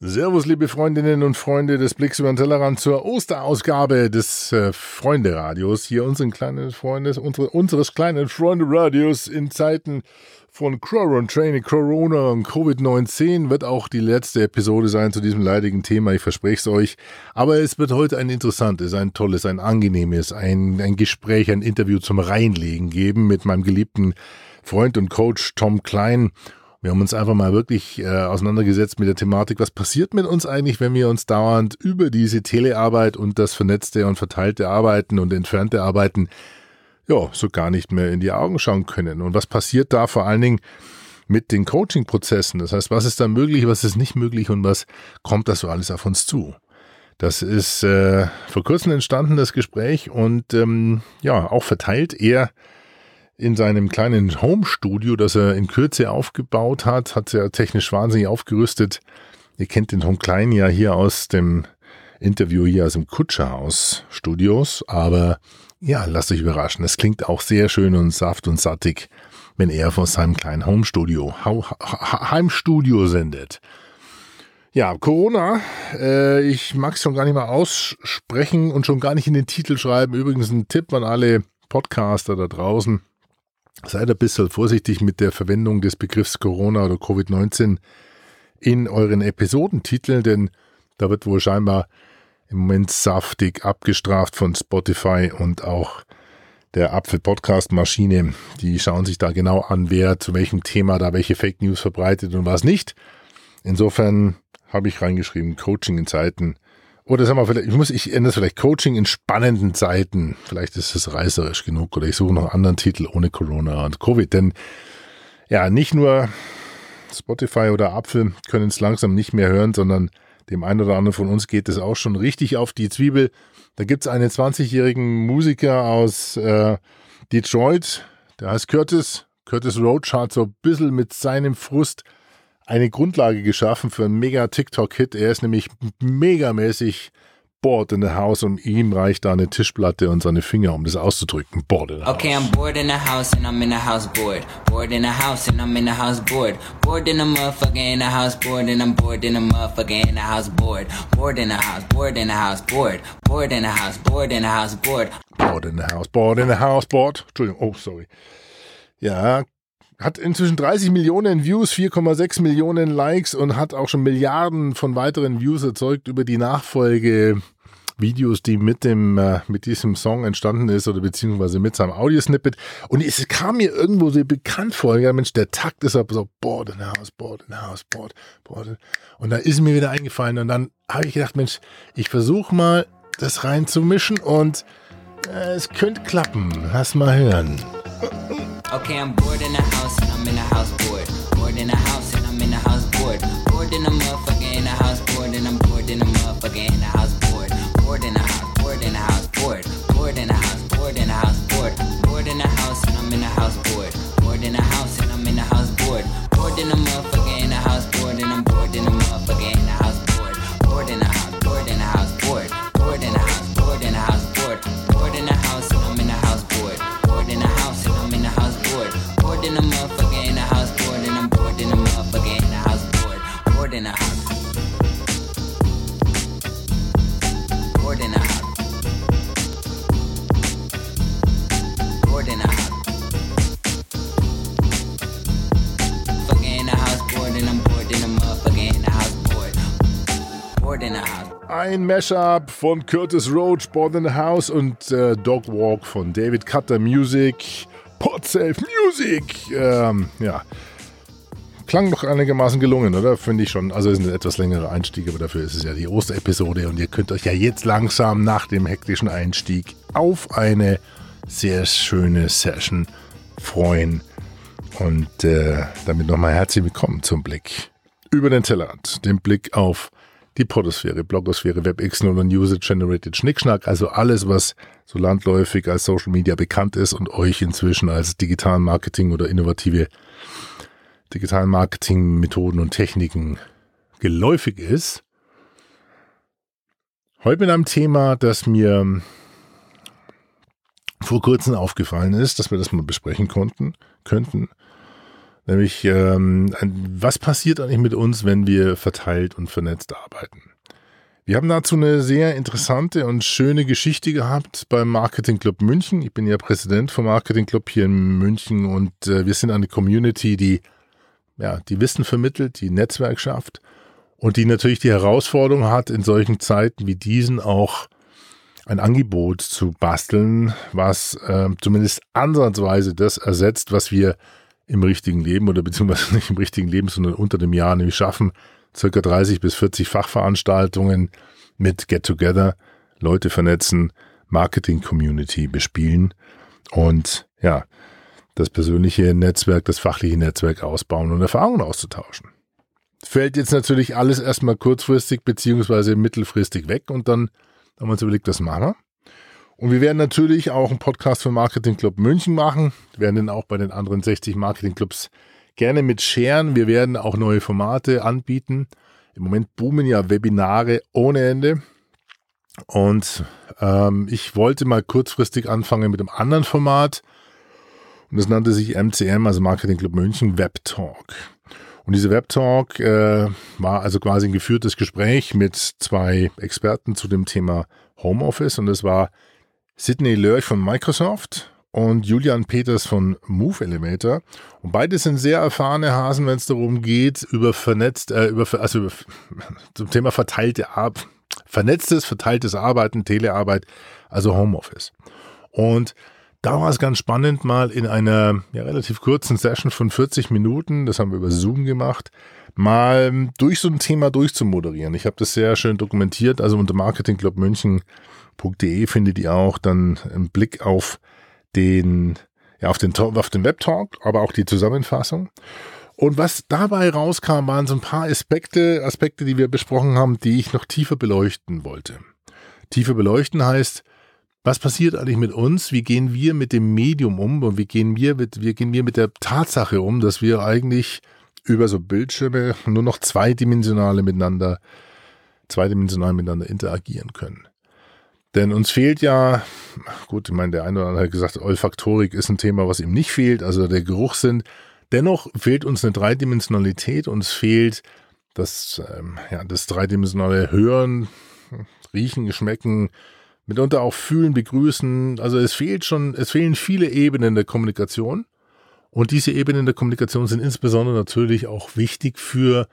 Servus, liebe Freundinnen und Freunde des Blicks über den Tellerrand zur Osterausgabe des äh, Freunde-Radios. Hier unseren kleinen Freundes, unsere, unseres kleinen Freunde-Radios in Zeiten von Quarantine, Corona und Covid-19 wird auch die letzte Episode sein zu diesem leidigen Thema. Ich verspreche es euch. Aber es wird heute ein interessantes, ein tolles, ein angenehmes, ein, ein Gespräch, ein Interview zum Reinlegen geben mit meinem geliebten Freund und Coach Tom Klein. Wir haben uns einfach mal wirklich äh, auseinandergesetzt mit der Thematik, was passiert mit uns eigentlich, wenn wir uns dauernd über diese Telearbeit und das vernetzte und verteilte Arbeiten und entfernte Arbeiten ja, so gar nicht mehr in die Augen schauen können. Und was passiert da vor allen Dingen mit den Coaching-Prozessen? Das heißt, was ist da möglich, was ist nicht möglich und was kommt da so alles auf uns zu? Das ist äh, vor kurzem entstanden, das Gespräch, und ähm, ja, auch verteilt eher in seinem kleinen Home-Studio, das er in Kürze aufgebaut hat, hat er technisch wahnsinnig aufgerüstet. Ihr kennt den Tom Klein ja hier aus dem Interview hier aus dem Kutscherhaus Studios, aber ja, lasst euch überraschen. Es klingt auch sehr schön und saft und sattig, wenn er von seinem kleinen Home-Studio, Heimstudio sendet. Ja, Corona, äh, ich mag es schon gar nicht mal aussprechen und schon gar nicht in den Titel schreiben. Übrigens ein Tipp an alle Podcaster da draußen. Seid ein bisschen vorsichtig mit der Verwendung des Begriffs Corona oder Covid-19 in euren Episodentiteln, denn da wird wohl scheinbar im Moment saftig abgestraft von Spotify und auch der Apfel Podcast Maschine. Die schauen sich da genau an, wer zu welchem Thema da welche Fake News verbreitet und was nicht. Insofern habe ich reingeschrieben, Coaching in Zeiten oder sagen wir vielleicht, ich muss, ich ändere vielleicht Coaching in spannenden Zeiten. Vielleicht ist es reißerisch genug oder ich suche noch einen anderen Titel ohne Corona und Covid. Denn ja, nicht nur Spotify oder Apfel können es langsam nicht mehr hören, sondern dem einen oder anderen von uns geht es auch schon richtig auf die Zwiebel. Da gibt es einen 20-jährigen Musiker aus äh, Detroit, der heißt Curtis. Curtis Roach hat so ein bisschen mit seinem Frust eine Grundlage geschaffen für einen mega TikTok-Hit. Er ist nämlich megamäßig bored in the house und ihm reicht da eine Tischplatte und seine Finger, um das auszudrücken. Bored in the house. Okay, I'm bored in the house and I'm in the house bored. Bored in the house and I'm in the house bored. Bored in the motherfucker in the house bored and I'm bored in the motherfucker in the house bored. Bored in the house, bored in the house bored. Bored in the house, bored in the house bored. Bored in the house, bored in the house bored. Entschuldigung, oh sorry. Ja, hat inzwischen 30 Millionen Views, 4,6 Millionen Likes und hat auch schon Milliarden von weiteren Views erzeugt über die Nachfolge Videos, die mit dem äh, mit diesem Song entstanden ist oder beziehungsweise mit seinem Audiosnippet und es kam mir irgendwo so bekannt vor, ja Mensch, der Takt ist aber so the house, board, board und da ist mir wieder eingefallen und dann habe ich gedacht, Mensch, ich versuche mal das reinzumischen und äh, es könnte klappen. Lass mal hören. Okay, I'm bored in the house and I'm in the house bored. Bored in the house and I'm in the house bored. Bored in the motherfucker in the house bored and I'm bored in the motherfucker in the house. Bored Ein Mashup von Curtis Roach, Born in the House und äh, Dog Walk von David Cutter Music, Podsafe Music. Ähm, ja, klang doch einigermaßen gelungen, oder? Finde ich schon. Also es ein etwas längerer Einstieg, aber dafür ist es ja die Osterepisode und ihr könnt euch ja jetzt langsam nach dem hektischen Einstieg auf eine sehr schöne Session freuen. Und äh, damit nochmal herzlich willkommen zum Blick über den Tellerrand, dem Blick auf die Podosphäre, Blogosphäre, WebXL und User-Generated Schnickschnack, also alles, was so landläufig als Social Media bekannt ist und euch inzwischen als digitalen Marketing oder innovative digitalen Marketing-Methoden und Techniken geläufig ist. Heute mit einem Thema, das mir vor kurzem aufgefallen ist, dass wir das mal besprechen konnten, könnten. Nämlich, ähm, was passiert eigentlich mit uns, wenn wir verteilt und vernetzt arbeiten? Wir haben dazu eine sehr interessante und schöne Geschichte gehabt beim Marketing Club München. Ich bin ja Präsident vom Marketing Club hier in München und äh, wir sind eine Community, die ja, die Wissen vermittelt, die Netzwerk schafft und die natürlich die Herausforderung hat, in solchen Zeiten wie diesen auch ein Angebot zu basteln, was äh, zumindest ansatzweise das ersetzt, was wir im richtigen Leben oder beziehungsweise nicht im richtigen Leben, sondern unter dem Jahr nämlich schaffen, circa 30 bis 40 Fachveranstaltungen mit Get Together, Leute vernetzen, Marketing-Community bespielen und ja, das persönliche Netzwerk, das fachliche Netzwerk ausbauen und Erfahrungen auszutauschen. Fällt jetzt natürlich alles erstmal kurzfristig beziehungsweise mittelfristig weg und dann haben wir uns überlegt, das machen wir. Und wir werden natürlich auch einen Podcast für Marketing Club München machen. Wir werden den auch bei den anderen 60 Marketing Clubs gerne mit scheren. Wir werden auch neue Formate anbieten. Im Moment boomen ja Webinare ohne Ende. Und ähm, ich wollte mal kurzfristig anfangen mit einem anderen Format. Und das nannte sich MCM, also Marketing Club München Web Talk. Und diese Web Talk äh, war also quasi ein geführtes Gespräch mit zwei Experten zu dem Thema Homeoffice. Und das war Sidney Lörch von Microsoft und Julian Peters von Move Elevator. Und beide sind sehr erfahrene Hasen, wenn es darum geht, über vernetzt, äh, über, also über, zum Thema verteilte Arbeit, vernetztes, verteiltes Arbeiten, Telearbeit, also Homeoffice. Und da war es ganz spannend, mal in einer ja, relativ kurzen Session von 40 Minuten, das haben wir über Zoom gemacht, mal durch so ein Thema durchzumoderieren. Ich habe das sehr schön dokumentiert, also unter marketingclubmünchen.de findet ihr auch dann einen Blick auf den, ja, auf den, auf den Webtalk, aber auch die Zusammenfassung. Und was dabei rauskam, waren so ein paar Aspekte, Aspekte, die wir besprochen haben, die ich noch tiefer beleuchten wollte. Tiefer beleuchten heißt, was passiert eigentlich mit uns? Wie gehen wir mit dem Medium um? Und wie gehen wir mit, wie gehen wir mit der Tatsache um, dass wir eigentlich über so Bildschirme nur noch zweidimensionale miteinander, zweidimensional miteinander interagieren können? Denn uns fehlt ja, gut, ich meine, der eine oder andere hat gesagt, Olfaktorik ist ein Thema, was ihm nicht fehlt, also der Geruchssinn. Dennoch fehlt uns eine Dreidimensionalität, uns fehlt das, ähm, ja, das dreidimensionale Hören, Riechen, Schmecken, mitunter auch Fühlen, Begrüßen. Also es fehlt schon, es fehlen viele Ebenen der Kommunikation. Und diese Ebenen der Kommunikation sind insbesondere natürlich auch wichtig für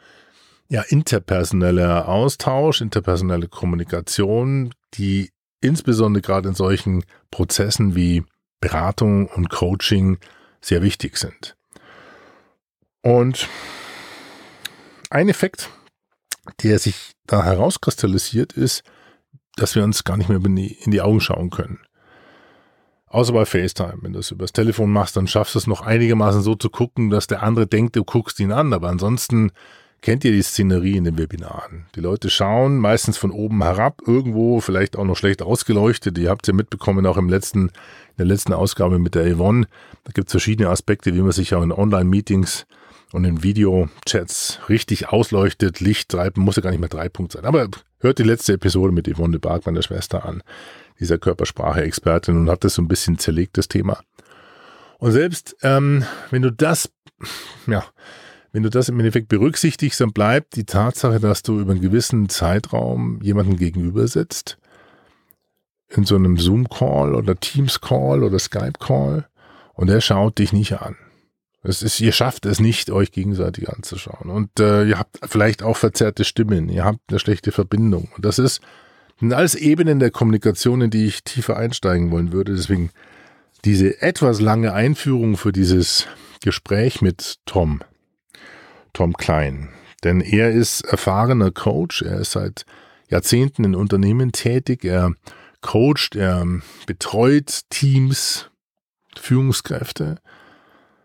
ja, interpersoneller Austausch, interpersonelle Kommunikation, die insbesondere gerade in solchen Prozessen wie Beratung und Coaching sehr wichtig sind. Und ein Effekt, der sich da herauskristallisiert, ist, dass wir uns gar nicht mehr in die Augen schauen können. Außer bei FaceTime. Wenn du es übers Telefon machst, dann schaffst du es noch einigermaßen so zu gucken, dass der andere denkt, du guckst ihn an. Aber ansonsten kennt ihr die Szenerie in den Webinaren. Die Leute schauen meistens von oben herab, irgendwo vielleicht auch noch schlecht ausgeleuchtet. Ihr habt ja mitbekommen, auch im letzten, in der letzten Ausgabe mit der Yvonne. Da gibt es verschiedene Aspekte, wie man sich auch in Online-Meetings und in Videochats richtig ausleuchtet. Licht treiben muss ja gar nicht mehr drei Punkt sein. Aber hört die letzte Episode mit Yvonne de Barg, meiner Schwester, an, dieser Körpersprache-Expertin, und hat das so ein bisschen zerlegt, das Thema. Und selbst ähm, wenn du das, ja, wenn du das im Endeffekt berücksichtigst, dann bleibt die Tatsache, dass du über einen gewissen Zeitraum jemanden gegenüber sitzt, in so einem Zoom-Call oder Teams-Call oder Skype-Call, und er schaut dich nicht an. Es ist, ihr schafft es nicht, euch gegenseitig anzuschauen. Und äh, ihr habt vielleicht auch verzerrte Stimmen, ihr habt eine schlechte Verbindung. Und das ist sind alles Ebenen der Kommunikation, in die ich tiefer einsteigen wollen würde. Deswegen diese etwas lange Einführung für dieses Gespräch mit Tom. Tom Klein. Denn er ist erfahrener Coach, er ist seit Jahrzehnten in Unternehmen tätig, er coacht, er betreut Teams, Führungskräfte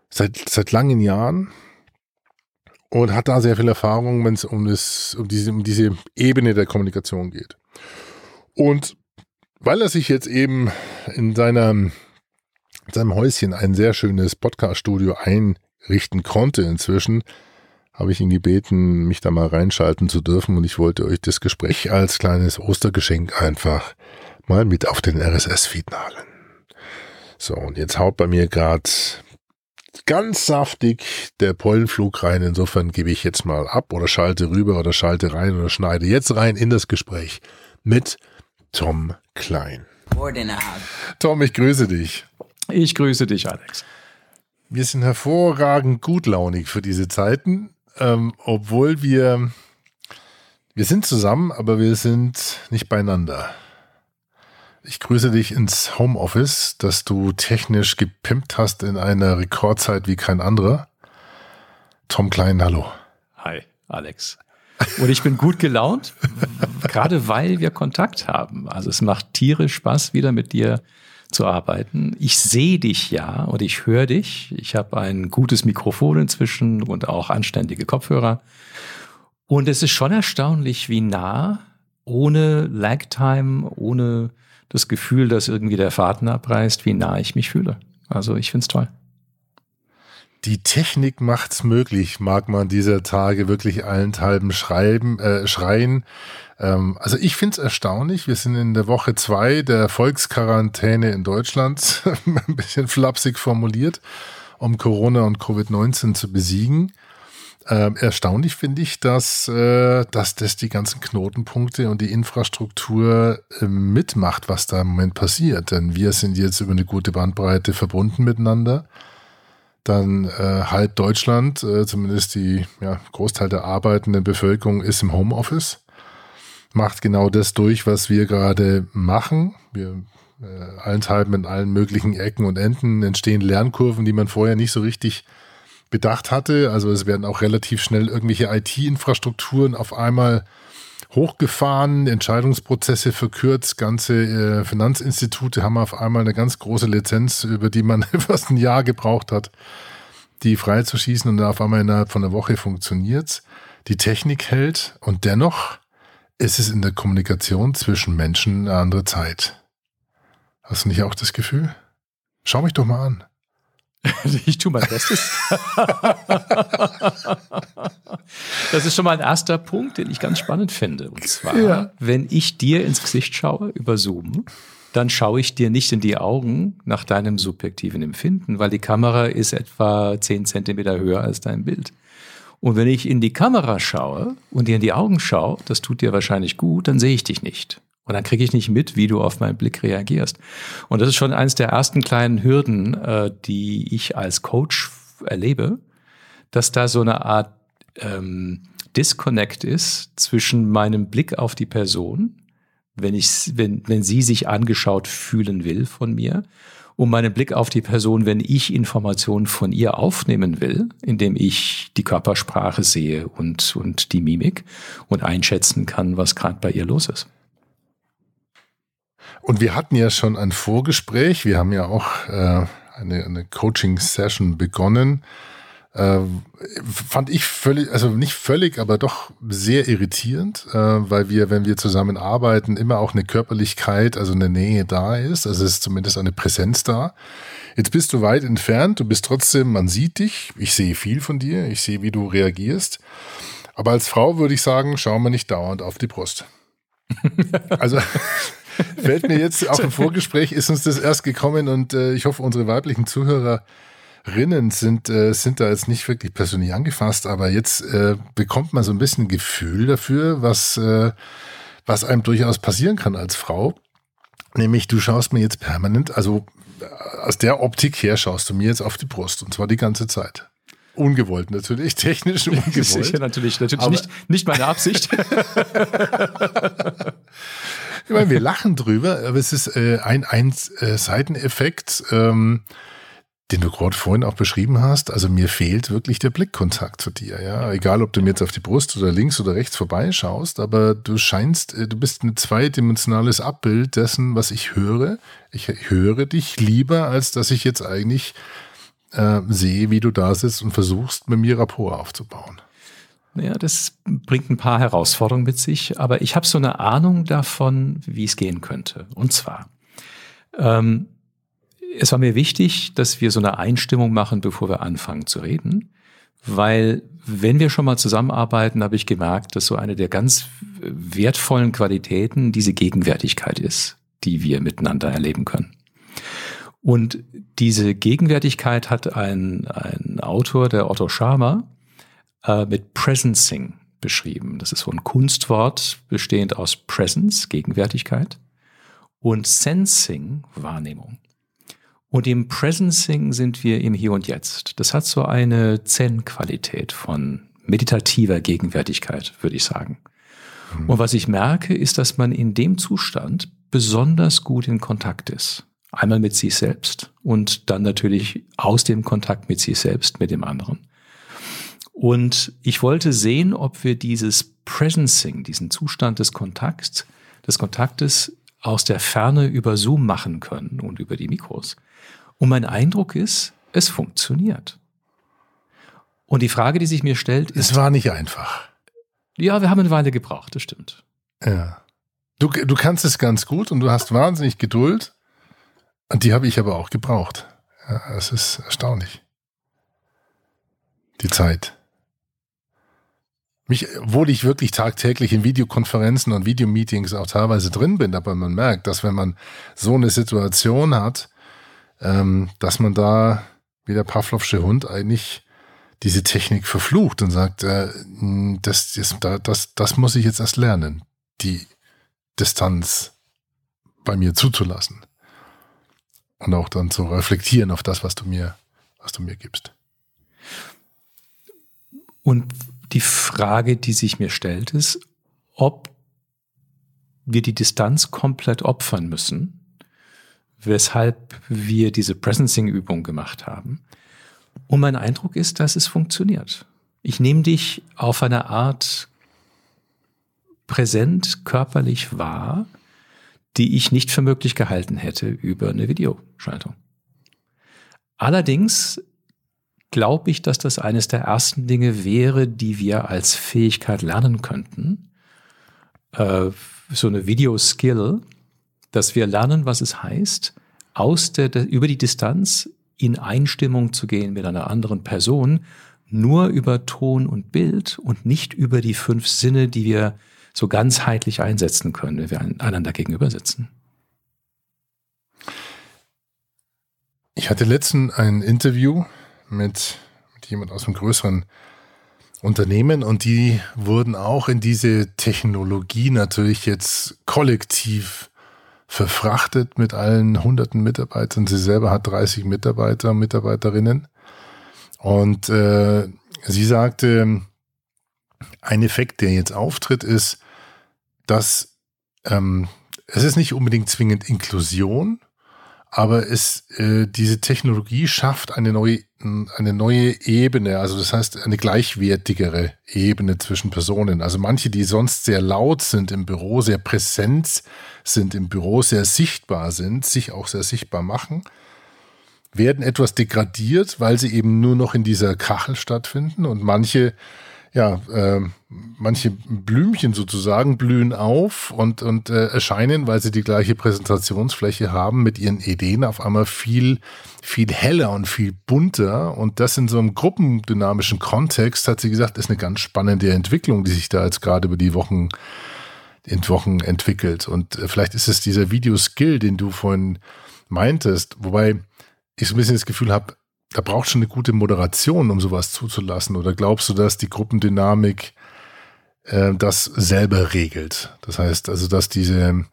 seit, seit langen Jahren und hat da sehr viel Erfahrung, wenn es um, um, diese, um diese Ebene der Kommunikation geht. Und weil er sich jetzt eben in seinem, in seinem Häuschen ein sehr schönes Podcast-Studio einrichten konnte inzwischen, habe ich ihn gebeten, mich da mal reinschalten zu dürfen und ich wollte euch das Gespräch als kleines Ostergeschenk einfach mal mit auf den RSS-Feed nageln. So, und jetzt haut bei mir gerade ganz saftig der Pollenflug rein. Insofern gebe ich jetzt mal ab oder schalte rüber oder schalte rein oder schneide jetzt rein in das Gespräch mit Tom Klein. Tom, ich grüße dich. Ich grüße dich, Alex. Wir sind hervorragend gutlaunig für diese Zeiten, ähm, obwohl wir, wir sind zusammen, aber wir sind nicht beieinander. Ich grüße dich ins Homeoffice, das du technisch gepimpt hast in einer Rekordzeit wie kein anderer. Tom Klein, hallo. Hi, Alex. Und ich bin gut gelaunt, gerade weil wir Kontakt haben. Also es macht tierisch Spaß, wieder mit dir zu arbeiten. Ich sehe dich ja und ich höre dich. Ich habe ein gutes Mikrofon inzwischen und auch anständige Kopfhörer. Und es ist schon erstaunlich, wie nah, ohne Lagtime, ohne das Gefühl, dass irgendwie der Faden abreißt, wie nah ich mich fühle. Also ich finde es toll. Die Technik macht's möglich, mag man dieser Tage wirklich allenthalben schreiben, äh, schreien. Ähm, also ich find's erstaunlich. Wir sind in der Woche zwei der Volksquarantäne in Deutschland, ein bisschen flapsig formuliert, um Corona und Covid-19 zu besiegen. Ähm, erstaunlich finde ich, dass, äh, dass das die ganzen Knotenpunkte und die Infrastruktur äh, mitmacht, was da im Moment passiert. Denn wir sind jetzt über eine gute Bandbreite verbunden miteinander. Dann äh, halb Deutschland, äh, zumindest die ja, Großteil der arbeitenden Bevölkerung ist im Homeoffice. Macht genau das durch, was wir gerade machen. Wir äh, allenthalben in allen möglichen Ecken und Enden entstehen Lernkurven, die man vorher nicht so richtig bedacht hatte. Also es werden auch relativ schnell irgendwelche IT-Infrastrukturen auf einmal hochgefahren, Entscheidungsprozesse verkürzt, ganze äh, Finanzinstitute haben auf einmal eine ganz große Lizenz, über die man fast ein Jahr gebraucht hat, die freizuschießen und auf einmal innerhalb von einer Woche funktioniert's. Die Technik hält und dennoch ist es in der Kommunikation zwischen Menschen eine andere Zeit. Hast du nicht auch das Gefühl? Schau mich doch mal an. Ich tue mein Bestes. das ist schon mal ein erster Punkt, den ich ganz spannend finde. Und zwar, ja. wenn ich dir ins Gesicht schaue über Zoom, dann schaue ich dir nicht in die Augen nach deinem subjektiven Empfinden, weil die Kamera ist etwa zehn Zentimeter höher als dein Bild. Und wenn ich in die Kamera schaue und dir in die Augen schaue, das tut dir wahrscheinlich gut, dann sehe ich dich nicht. Und dann kriege ich nicht mit, wie du auf meinen Blick reagierst. Und das ist schon eines der ersten kleinen Hürden, äh, die ich als Coach erlebe, dass da so eine Art ähm, Disconnect ist zwischen meinem Blick auf die Person, wenn, ich, wenn, wenn sie sich angeschaut fühlen will von mir, und meinen Blick auf die Person, wenn ich Informationen von ihr aufnehmen will, indem ich die Körpersprache sehe und, und die Mimik und einschätzen kann, was gerade bei ihr los ist. Und wir hatten ja schon ein Vorgespräch. Wir haben ja auch äh, eine, eine Coaching-Session begonnen. Äh, fand ich völlig, also nicht völlig, aber doch sehr irritierend, äh, weil wir, wenn wir zusammen arbeiten, immer auch eine Körperlichkeit, also eine Nähe da ist. Also es ist zumindest eine Präsenz da. Jetzt bist du weit entfernt, du bist trotzdem, man sieht dich, ich sehe viel von dir, ich sehe, wie du reagierst. Aber als Frau würde ich sagen, schau mal nicht dauernd auf die Brust. also Fällt mir jetzt auch im Vorgespräch, ist uns das erst gekommen und äh, ich hoffe, unsere weiblichen Zuhörerinnen sind, äh, sind da jetzt nicht wirklich persönlich angefasst, aber jetzt äh, bekommt man so ein bisschen Gefühl dafür, was, äh, was einem durchaus passieren kann als Frau. Nämlich, du schaust mir jetzt permanent, also äh, aus der Optik her schaust du mir jetzt auf die Brust und zwar die ganze Zeit. Ungewollt natürlich, technisch ungewollt. Sicher, natürlich, natürlich nicht, nicht meine Absicht. Ich meine, wir lachen drüber, aber es ist äh, ein, ein äh, Seiteneffekt, ähm, den du gerade vorhin auch beschrieben hast. Also mir fehlt wirklich der Blickkontakt zu dir. Ja, egal, ob du mir jetzt auf die Brust oder links oder rechts vorbeischaust, aber du scheinst, äh, du bist ein zweidimensionales Abbild dessen, was ich höre. Ich höre dich lieber, als dass ich jetzt eigentlich äh, sehe, wie du da sitzt und versuchst, mit mir Rapport aufzubauen. Ja, das bringt ein paar Herausforderungen mit sich, aber ich habe so eine Ahnung davon, wie es gehen könnte. Und zwar, ähm, es war mir wichtig, dass wir so eine Einstimmung machen, bevor wir anfangen zu reden, weil wenn wir schon mal zusammenarbeiten, habe ich gemerkt, dass so eine der ganz wertvollen Qualitäten diese Gegenwärtigkeit ist, die wir miteinander erleben können. Und diese Gegenwärtigkeit hat ein, ein Autor, der Otto Scharmer, äh, mit Presencing beschrieben. Das ist so ein Kunstwort bestehend aus Presence, Gegenwärtigkeit, und Sensing, Wahrnehmung. Und im Presencing sind wir im Hier und Jetzt. Das hat so eine Zen-Qualität von meditativer Gegenwärtigkeit, würde ich sagen. Mhm. Und was ich merke, ist, dass man in dem Zustand besonders gut in Kontakt ist. Einmal mit sich selbst und dann natürlich aus dem Kontakt mit sich selbst, mit dem anderen. Und ich wollte sehen, ob wir dieses Presencing, diesen Zustand des Kontakts, des Kontaktes aus der Ferne über Zoom machen können und über die Mikros. Und mein Eindruck ist, es funktioniert. Und die Frage, die sich mir stellt, ist. Es war nicht einfach. Ja, wir haben eine Weile gebraucht, das stimmt. Ja. Du, du kannst es ganz gut und du hast wahnsinnig Geduld. Und die habe ich aber auch gebraucht. Ja, es ist erstaunlich. Die Zeit. Mich, obwohl ich wirklich tagtäglich in Videokonferenzen und Videomeetings auch teilweise drin bin, aber man merkt, dass wenn man so eine Situation hat, ähm, dass man da wie der Pavlovsche Hund eigentlich diese Technik verflucht und sagt, äh, das, das, das, das muss ich jetzt erst lernen, die Distanz bei mir zuzulassen. Und auch dann zu reflektieren auf das, was du mir, was du mir gibst. Und die Frage, die sich mir stellt, ist, ob wir die Distanz komplett opfern müssen, weshalb wir diese Presencing-Übung gemacht haben. Und mein Eindruck ist, dass es funktioniert. Ich nehme dich auf eine Art präsent körperlich wahr, die ich nicht für möglich gehalten hätte über eine Videoschaltung. Allerdings glaube ich, dass das eines der ersten Dinge wäre, die wir als Fähigkeit lernen könnten. Äh, so eine Video-Skill, dass wir lernen, was es heißt, aus der, der, über die Distanz in Einstimmung zu gehen mit einer anderen Person, nur über Ton und Bild und nicht über die fünf Sinne, die wir so ganzheitlich einsetzen können, wenn wir einander gegenüber sitzen. Ich hatte letztens ein Interview mit, mit jemand aus einem größeren Unternehmen und die wurden auch in diese Technologie natürlich jetzt kollektiv verfrachtet mit allen hunderten Mitarbeitern. Sie selber hat 30 Mitarbeiter, Mitarbeiterinnen. Und äh, sie sagte, ein Effekt, der jetzt auftritt, ist, dass ähm, es ist nicht unbedingt zwingend Inklusion, aber es, äh, diese Technologie schafft eine neue, eine neue Ebene, also das heißt eine gleichwertigere Ebene zwischen Personen. Also manche, die sonst sehr laut sind im Büro, sehr präsent sind im Büro, sehr sichtbar sind, sich auch sehr sichtbar machen, werden etwas degradiert, weil sie eben nur noch in dieser Kachel stattfinden und manche ja, äh, manche Blümchen sozusagen blühen auf und, und äh, erscheinen, weil sie die gleiche Präsentationsfläche haben, mit ihren Ideen auf einmal viel, viel heller und viel bunter. Und das in so einem gruppendynamischen Kontext, hat sie gesagt, ist eine ganz spannende Entwicklung, die sich da jetzt gerade über die Wochen, in Wochen entwickelt. Und äh, vielleicht ist es dieser Videoskill, den du vorhin meintest, wobei ich so ein bisschen das Gefühl habe, da braucht schon eine gute Moderation, um sowas zuzulassen. Oder glaubst du, dass die Gruppendynamik äh, das selber regelt? Das heißt also, dass diese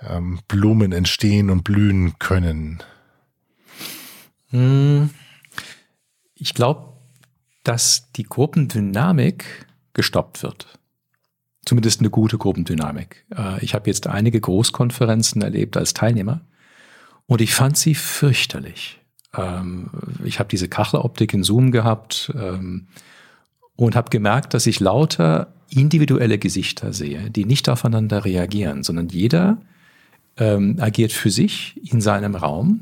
ähm, Blumen entstehen und blühen können? Hm. Ich glaube, dass die Gruppendynamik gestoppt wird. Zumindest eine gute Gruppendynamik. Äh, ich habe jetzt einige Großkonferenzen erlebt als Teilnehmer und ich fand sie fürchterlich. Ähm, ich habe diese Kacheloptik in Zoom gehabt ähm, und habe gemerkt, dass ich lauter individuelle Gesichter sehe, die nicht aufeinander reagieren, sondern jeder ähm, agiert für sich in seinem Raum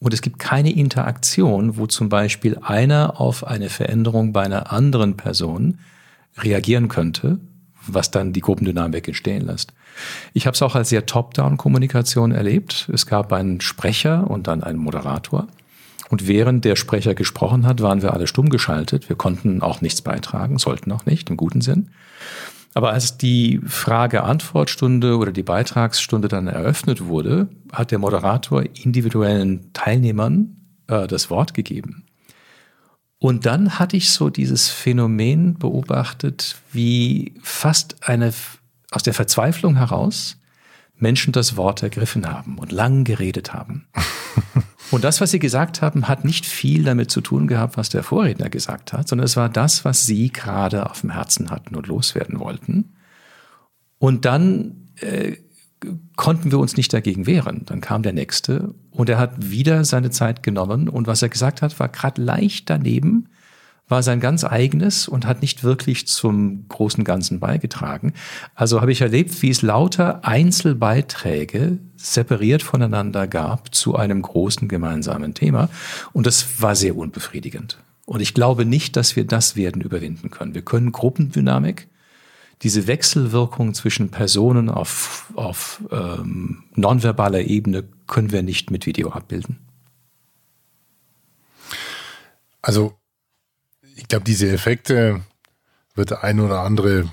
und es gibt keine Interaktion, wo zum Beispiel einer auf eine Veränderung bei einer anderen Person reagieren könnte, was dann die Gruppendynamik entstehen lässt. Ich habe es auch als sehr Top-Down-Kommunikation erlebt. Es gab einen Sprecher und dann einen Moderator. Und während der Sprecher gesprochen hat, waren wir alle stumm geschaltet. Wir konnten auch nichts beitragen, sollten auch nicht, im guten Sinn. Aber als die Frage-Antwort-Stunde oder die Beitragsstunde dann eröffnet wurde, hat der Moderator individuellen Teilnehmern äh, das Wort gegeben. Und dann hatte ich so dieses Phänomen beobachtet, wie fast eine aus der Verzweiflung heraus Menschen das Wort ergriffen haben und lang geredet haben. Und das, was sie gesagt haben, hat nicht viel damit zu tun gehabt, was der Vorredner gesagt hat, sondern es war das, was sie gerade auf dem Herzen hatten und loswerden wollten. Und dann äh, konnten wir uns nicht dagegen wehren. Dann kam der nächste und er hat wieder seine Zeit genommen und was er gesagt hat, war gerade leicht daneben, war sein ganz eigenes und hat nicht wirklich zum großen Ganzen beigetragen. Also habe ich erlebt, wie es lauter Einzelbeiträge separiert voneinander gab zu einem großen gemeinsamen Thema. Und das war sehr unbefriedigend. Und ich glaube nicht, dass wir das werden überwinden können. Wir können Gruppendynamik, diese Wechselwirkung zwischen Personen auf, auf ähm, nonverbaler Ebene können wir nicht mit Video abbilden. Also glaube, diese Effekte wird der ein oder andere,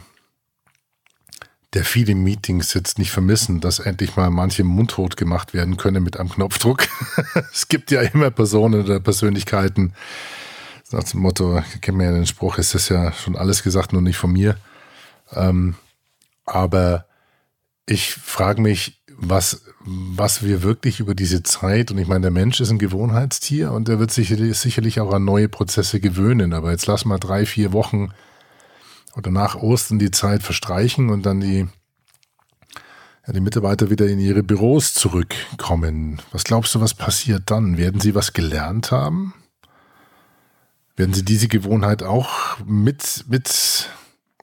der viele Meetings sitzt, nicht vermissen, dass endlich mal manche mundtot gemacht werden können mit einem Knopfdruck. es gibt ja immer Personen oder Persönlichkeiten, nach dem Motto, ich kenne ja den Spruch, es ist ja schon alles gesagt, nur nicht von mir. Ähm, aber ich frage mich, was, was wir wirklich über diese Zeit, und ich meine, der Mensch ist ein Gewohnheitstier und der wird sich sicherlich auch an neue Prozesse gewöhnen. Aber jetzt lass mal drei, vier Wochen oder nach Ostern die Zeit verstreichen und dann die, ja, die Mitarbeiter wieder in ihre Büros zurückkommen. Was glaubst du, was passiert dann? Werden sie was gelernt haben? Werden sie diese Gewohnheit auch mit, mit,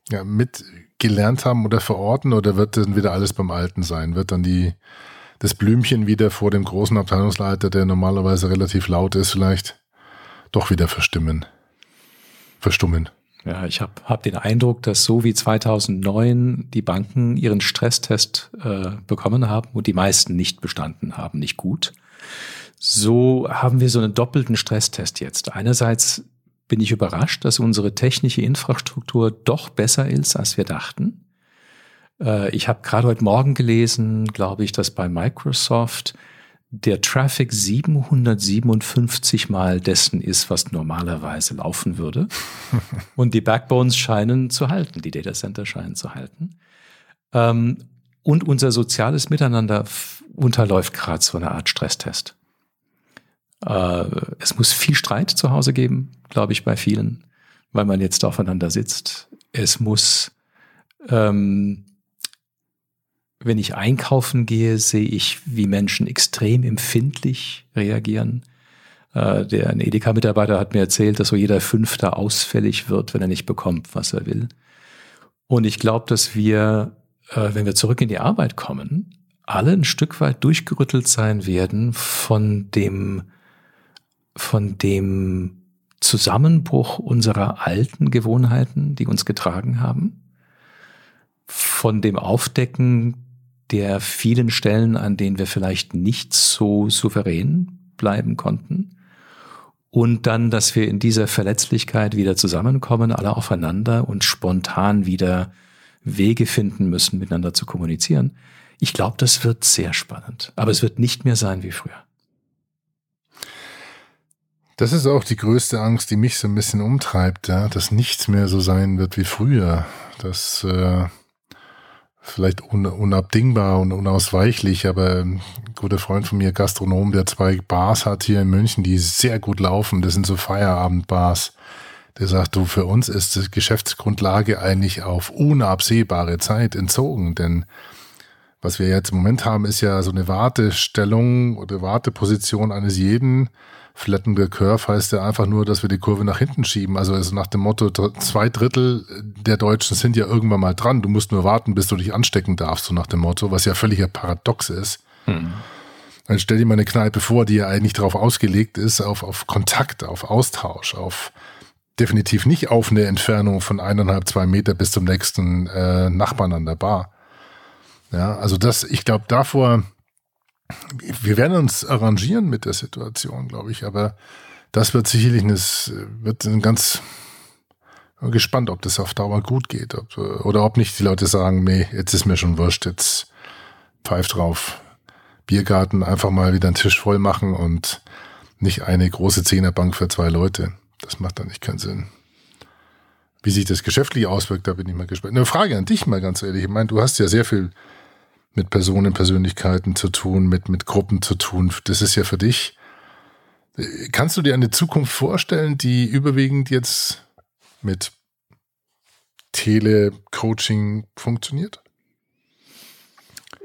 ja, mit gelernt haben oder verorten oder wird dann wieder alles beim Alten sein? Wird dann die, das Blümchen wieder vor dem großen Abteilungsleiter, der normalerweise relativ laut ist, vielleicht doch wieder verstimmen, verstummen? Ja, ich habe hab den Eindruck, dass so wie 2009 die Banken ihren Stresstest äh, bekommen haben und die meisten nicht bestanden haben, nicht gut. So haben wir so einen doppelten Stresstest jetzt. Einerseits bin ich überrascht, dass unsere technische Infrastruktur doch besser ist, als wir dachten. Äh, ich habe gerade heute Morgen gelesen, glaube ich, dass bei Microsoft der Traffic 757 mal dessen ist, was normalerweise laufen würde. Und die Backbones scheinen zu halten, die Datacenter scheinen zu halten. Ähm, und unser soziales Miteinander unterläuft gerade so eine Art Stresstest. Äh, es muss viel Streit zu Hause geben, glaube ich, bei vielen, weil man jetzt aufeinander sitzt. Es muss, ähm, wenn ich einkaufen gehe, sehe ich, wie Menschen extrem empfindlich reagieren. Äh, der ein Edeka-Mitarbeiter hat mir erzählt, dass so jeder Fünfter ausfällig wird, wenn er nicht bekommt, was er will. Und ich glaube, dass wir, äh, wenn wir zurück in die Arbeit kommen, alle ein Stück weit durchgerüttelt sein werden von dem von dem Zusammenbruch unserer alten Gewohnheiten, die uns getragen haben, von dem Aufdecken der vielen Stellen, an denen wir vielleicht nicht so souverän bleiben konnten. Und dann, dass wir in dieser Verletzlichkeit wieder zusammenkommen, alle aufeinander und spontan wieder Wege finden müssen, miteinander zu kommunizieren. Ich glaube, das wird sehr spannend. Aber es wird nicht mehr sein wie früher. Das ist auch die größte Angst, die mich so ein bisschen umtreibt, ja, dass nichts mehr so sein wird wie früher. Das äh, vielleicht un unabdingbar und unausweichlich, aber ein guter Freund von mir, Gastronom, der zwei Bars hat hier in München, die sehr gut laufen. Das sind so Feierabendbars. Der sagt, du, für uns ist die Geschäftsgrundlage eigentlich auf unabsehbare Zeit entzogen, denn was wir jetzt im Moment haben, ist ja so eine Wartestellung oder Warteposition eines jeden, Flatten the Curve heißt ja einfach nur, dass wir die Kurve nach hinten schieben. Also, also nach dem Motto, zwei Drittel der Deutschen sind ja irgendwann mal dran. Du musst nur warten, bis du dich anstecken darfst, so nach dem Motto, was ja völliger Paradox ist. Hm. Dann stell dir mal eine Kneipe vor, die ja eigentlich darauf ausgelegt ist, auf, auf Kontakt, auf Austausch, auf definitiv nicht auf eine Entfernung von eineinhalb, zwei Meter bis zum nächsten äh, Nachbarn an der Bar. Ja, also das, ich glaube, davor wir werden uns arrangieren mit der Situation, glaube ich, aber das wird sicherlich eine, wird ein ganz, gespannt, ob das auf Dauer gut geht. Ob, oder ob nicht die Leute sagen, nee, jetzt ist mir schon wurscht, jetzt pfeift drauf. Biergarten einfach mal wieder einen Tisch voll machen und nicht eine große Zehnerbank für zwei Leute. Das macht dann nicht keinen Sinn. Wie sich das geschäftlich auswirkt, da bin ich mal gespannt. Eine Frage an dich mal ganz ehrlich. Ich meine, du hast ja sehr viel mit Personen, Persönlichkeiten zu tun, mit, mit Gruppen zu tun. Das ist ja für dich. Kannst du dir eine Zukunft vorstellen, die überwiegend jetzt mit Telecoaching funktioniert?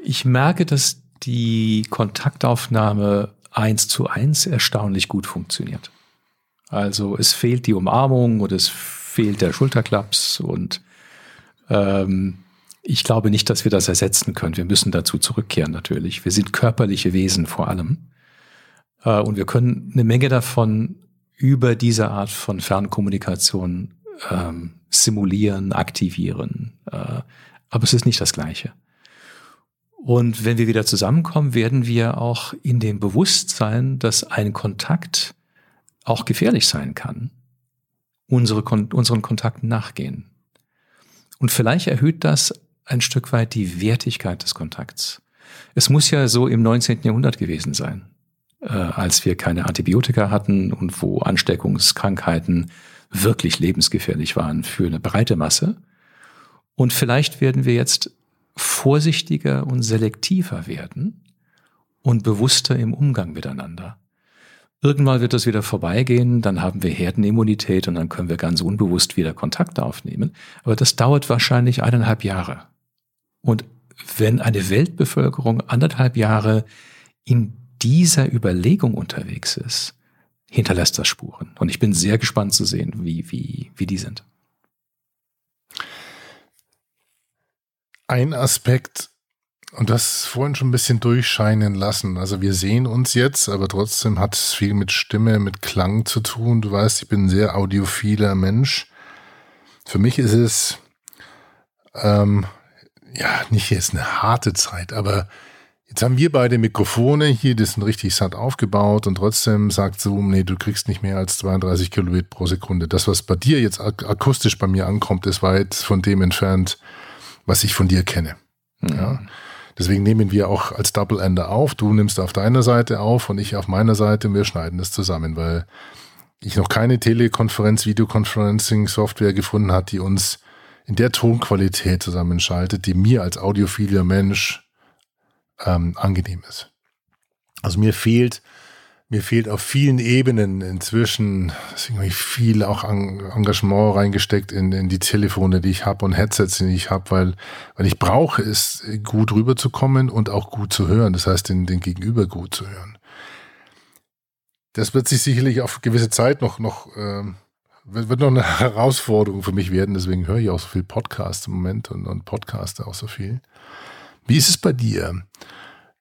Ich merke, dass die Kontaktaufnahme eins zu eins erstaunlich gut funktioniert. Also es fehlt die Umarmung oder es fehlt der Schulterklaps und ähm, ich glaube nicht, dass wir das ersetzen können. Wir müssen dazu zurückkehren natürlich. Wir sind körperliche Wesen vor allem. Äh, und wir können eine Menge davon über diese Art von Fernkommunikation ähm, simulieren, aktivieren. Äh, aber es ist nicht das Gleiche. Und wenn wir wieder zusammenkommen, werden wir auch in dem Bewusstsein, dass ein Kontakt auch gefährlich sein kann, unsere, unseren Kontakten nachgehen. Und vielleicht erhöht das ein Stück weit die Wertigkeit des Kontakts. Es muss ja so im 19. Jahrhundert gewesen sein, äh, als wir keine Antibiotika hatten und wo Ansteckungskrankheiten wirklich lebensgefährlich waren für eine breite Masse. Und vielleicht werden wir jetzt vorsichtiger und selektiver werden und bewusster im Umgang miteinander. Irgendwann wird das wieder vorbeigehen, dann haben wir Herdenimmunität und dann können wir ganz unbewusst wieder Kontakt aufnehmen. Aber das dauert wahrscheinlich eineinhalb Jahre. Und wenn eine Weltbevölkerung anderthalb Jahre in dieser Überlegung unterwegs ist, hinterlässt das Spuren. Und ich bin sehr gespannt zu sehen, wie, wie, wie die sind. Ein Aspekt, und das vorhin schon ein bisschen durchscheinen lassen. Also wir sehen uns jetzt, aber trotzdem hat es viel mit Stimme, mit Klang zu tun. Du weißt, ich bin ein sehr audiophiler Mensch. Für mich ist es, ähm, ja, nicht jetzt eine harte Zeit, aber Jetzt haben wir beide Mikrofone hier, die sind richtig satt aufgebaut und trotzdem sagt Zoom, nee, du kriegst nicht mehr als 32 Kilobit pro Sekunde. Das, was bei dir jetzt ak akustisch bei mir ankommt, ist weit von dem entfernt, was ich von dir kenne. Mhm. Ja. Deswegen nehmen wir auch als Double Ender auf. Du nimmst auf deiner Seite auf und ich auf meiner Seite und wir schneiden das zusammen, weil ich noch keine Telekonferenz, Videoconferencing-Software gefunden hat, die uns in der Tonqualität zusammenschaltet, die mir als audiophiler Mensch ähm, angenehm ist. Also mir fehlt, mir fehlt auf vielen Ebenen inzwischen viel auch Engagement reingesteckt in, in die Telefone, die ich habe und Headsets, die ich habe, weil, weil ich brauche es, gut rüberzukommen und auch gut zu hören. Das heißt, den, den Gegenüber gut zu hören. Das wird sich sicherlich auf gewisse Zeit noch, noch ähm, wird noch eine Herausforderung für mich werden. Deswegen höre ich auch so viel Podcast im Moment und, und podcaste auch so viel. Wie ist es bei dir?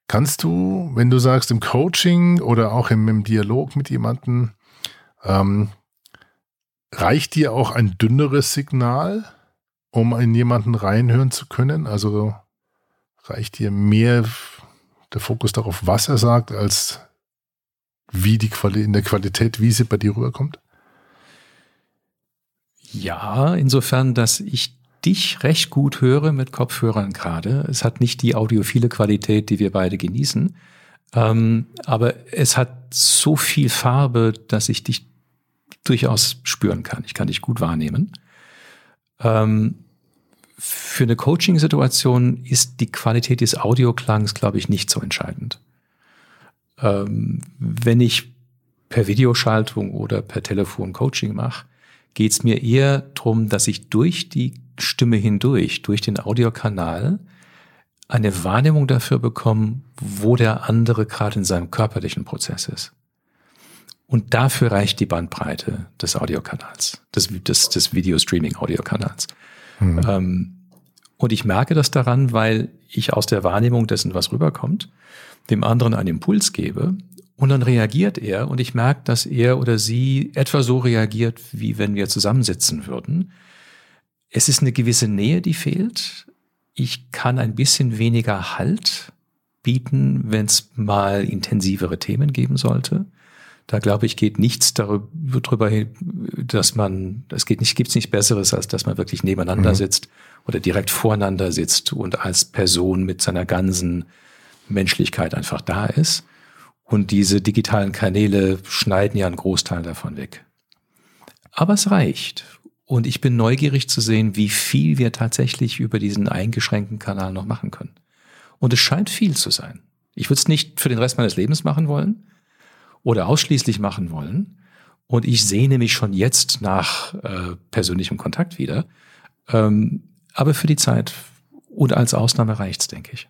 Kannst du, wenn du sagst im Coaching oder auch im, im Dialog mit jemandem, ähm, reicht dir auch ein dünneres Signal, um in jemanden reinhören zu können? Also reicht dir mehr der Fokus darauf, was er sagt, als wie die Quali in der Qualität, wie sie bei dir rüberkommt? Ja, insofern, dass ich dich recht gut höre mit Kopfhörern gerade. Es hat nicht die audiophile Qualität, die wir beide genießen. Ähm, aber es hat so viel Farbe, dass ich dich durchaus spüren kann. Ich kann dich gut wahrnehmen. Ähm, für eine Coaching-Situation ist die Qualität des Audioklangs, glaube ich, nicht so entscheidend. Ähm, wenn ich per Videoschaltung oder per Telefon Coaching mache, geht es mir eher darum, dass ich durch die Stimme hindurch, durch den Audiokanal, eine Wahrnehmung dafür bekomme, wo der andere gerade in seinem körperlichen Prozess ist. Und dafür reicht die Bandbreite des Audiokanals, des, des, des Video-Streaming-Audiokanals. Mhm. Ähm, und ich merke das daran, weil ich aus der Wahrnehmung dessen, was rüberkommt, dem anderen einen Impuls gebe und dann reagiert er und ich merke, dass er oder sie etwa so reagiert, wie wenn wir zusammensitzen würden. Es ist eine gewisse Nähe, die fehlt. Ich kann ein bisschen weniger Halt bieten, wenn es mal intensivere Themen geben sollte. Da glaube ich, geht nichts darüber hin, dass man, es geht nicht, gibt's nichts Besseres, als dass man wirklich nebeneinander mhm. sitzt oder direkt voreinander sitzt und als Person mit seiner ganzen Menschlichkeit einfach da ist. Und diese digitalen Kanäle schneiden ja einen Großteil davon weg. Aber es reicht. Und ich bin neugierig zu sehen, wie viel wir tatsächlich über diesen eingeschränkten Kanal noch machen können. Und es scheint viel zu sein. Ich würde es nicht für den Rest meines Lebens machen wollen oder ausschließlich machen wollen. Und ich sehne mich schon jetzt nach äh, persönlichem Kontakt wieder. Ähm, aber für die Zeit und als Ausnahme reicht's, denke ich.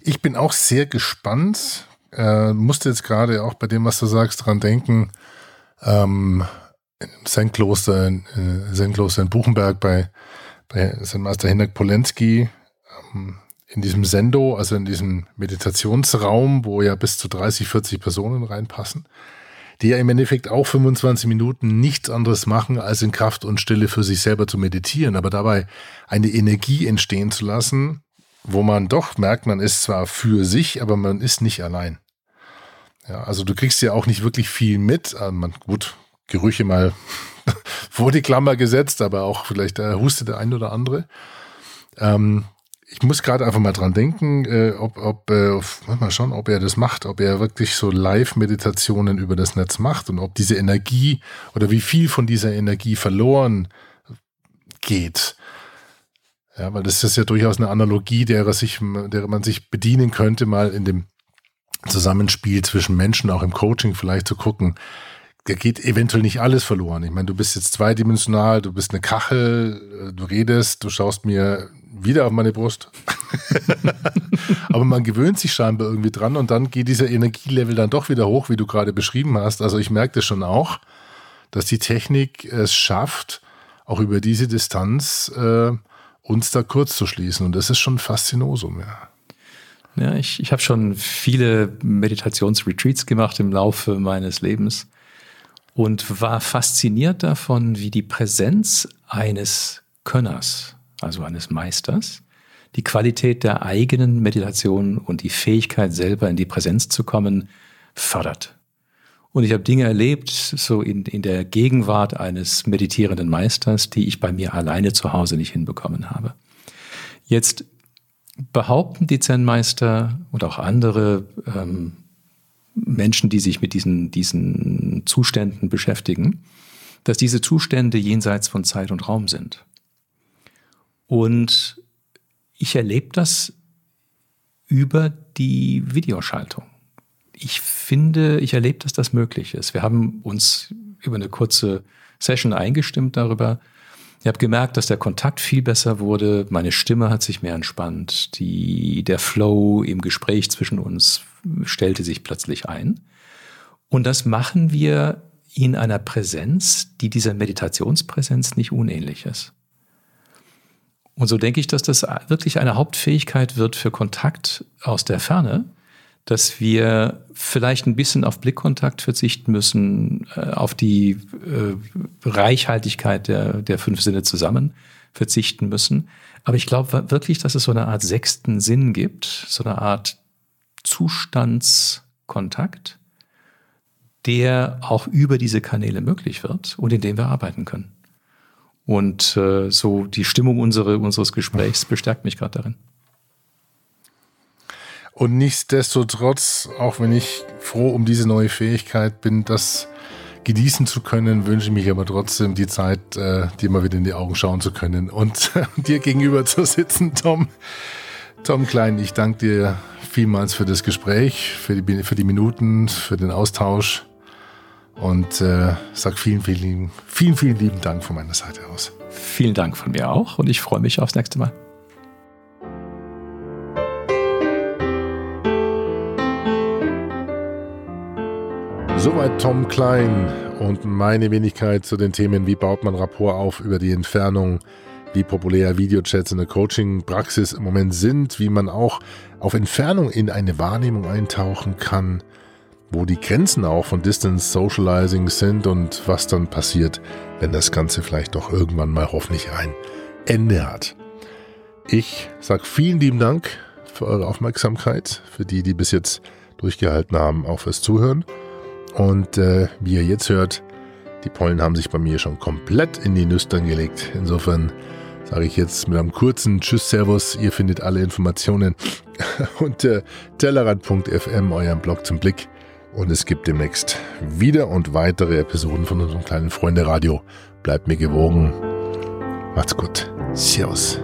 Ich bin auch sehr gespannt. Äh, musste jetzt gerade auch bei dem, was du sagst, dran denken. Ähm, St. Kloster, in, äh. Kloster in Buchenberg bei, bei St. Meister Hinnerk Polenski. Ähm, in diesem Sendo, also in diesem Meditationsraum, wo ja bis zu 30, 40 Personen reinpassen, die ja im Endeffekt auch 25 Minuten nichts anderes machen, als in Kraft und Stille für sich selber zu meditieren, aber dabei eine Energie entstehen zu lassen, wo man doch merkt, man ist zwar für sich, aber man ist nicht allein. Ja, also du kriegst ja auch nicht wirklich viel mit. Also man, gut, Gerüche mal vor die Klammer gesetzt, aber auch vielleicht äh, hustet der ein oder andere. Ähm, ich muss gerade einfach mal dran denken, äh, ob, ob äh, mal schauen, ob er das macht, ob er wirklich so Live-Meditationen über das Netz macht und ob diese Energie oder wie viel von dieser Energie verloren geht. Ja, weil das ist ja durchaus eine Analogie, derer sich, derer man sich bedienen könnte, mal in dem Zusammenspiel zwischen Menschen, auch im Coaching vielleicht zu gucken, da geht eventuell nicht alles verloren. Ich meine, du bist jetzt zweidimensional, du bist eine Kachel, äh, du redest, du schaust mir wieder auf meine Brust. Aber man gewöhnt sich scheinbar irgendwie dran und dann geht dieser Energielevel dann doch wieder hoch, wie du gerade beschrieben hast. Also ich merke das schon auch, dass die Technik es schafft, auch über diese Distanz äh, uns da kurz zu schließen. Und das ist schon Faszinosum, ja. Ja, ich, ich habe schon viele Meditationsretreats gemacht im Laufe meines Lebens und war fasziniert davon, wie die Präsenz eines Könners also eines Meisters, die Qualität der eigenen Meditation und die Fähigkeit selber in die Präsenz zu kommen fördert. Und ich habe Dinge erlebt, so in, in der Gegenwart eines meditierenden Meisters, die ich bei mir alleine zu Hause nicht hinbekommen habe. Jetzt behaupten die Zen-Meister und auch andere ähm, Menschen, die sich mit diesen, diesen Zuständen beschäftigen, dass diese Zustände jenseits von Zeit und Raum sind. Und ich erlebe das über die Videoschaltung. Ich finde, ich erlebe, dass das möglich ist. Wir haben uns über eine kurze Session eingestimmt darüber. Ich habe gemerkt, dass der Kontakt viel besser wurde. Meine Stimme hat sich mehr entspannt. Die, der Flow im Gespräch zwischen uns stellte sich plötzlich ein. Und das machen wir in einer Präsenz, die dieser Meditationspräsenz nicht unähnlich ist. Und so denke ich, dass das wirklich eine Hauptfähigkeit wird für Kontakt aus der Ferne, dass wir vielleicht ein bisschen auf Blickkontakt verzichten müssen, äh, auf die äh, Reichhaltigkeit der, der fünf Sinne zusammen verzichten müssen. Aber ich glaube wirklich, dass es so eine Art sechsten Sinn gibt, so eine Art Zustandskontakt, der auch über diese Kanäle möglich wird und in dem wir arbeiten können. Und äh, so die Stimmung unsere, unseres Gesprächs bestärkt mich gerade darin. Und nichtsdestotrotz, auch wenn ich froh um diese neue Fähigkeit bin, das genießen zu können, wünsche ich mich aber trotzdem die Zeit, äh, dir mal wieder in die Augen schauen zu können und dir gegenüber zu sitzen, Tom. Tom Klein, ich danke dir vielmals für das Gespräch, für die, für die Minuten, für den Austausch. Und äh, sag vielen, vielen, vielen, vielen lieben Dank von meiner Seite aus. Vielen Dank von mir auch und ich freue mich aufs nächste Mal. Soweit Tom Klein und meine Wenigkeit zu den Themen, wie baut man Rapport auf über die Entfernung, wie populär Videochats in der Coaching-Praxis im Moment sind, wie man auch auf Entfernung in eine Wahrnehmung eintauchen kann wo die Grenzen auch von Distance Socializing sind und was dann passiert, wenn das Ganze vielleicht doch irgendwann mal hoffentlich ein Ende hat. Ich sage vielen lieben Dank für eure Aufmerksamkeit, für die, die bis jetzt durchgehalten haben, auch fürs Zuhören. Und äh, wie ihr jetzt hört, die Pollen haben sich bei mir schon komplett in die Nüstern gelegt. Insofern sage ich jetzt mit einem kurzen Tschüss, Servus. Ihr findet alle Informationen unter tellerrad.fm, eurem Blog zum Blick. Und es gibt demnächst wieder und weitere Episoden von unserem kleinen Freunde Radio. Bleibt mir gewogen. Macht's gut. Servus.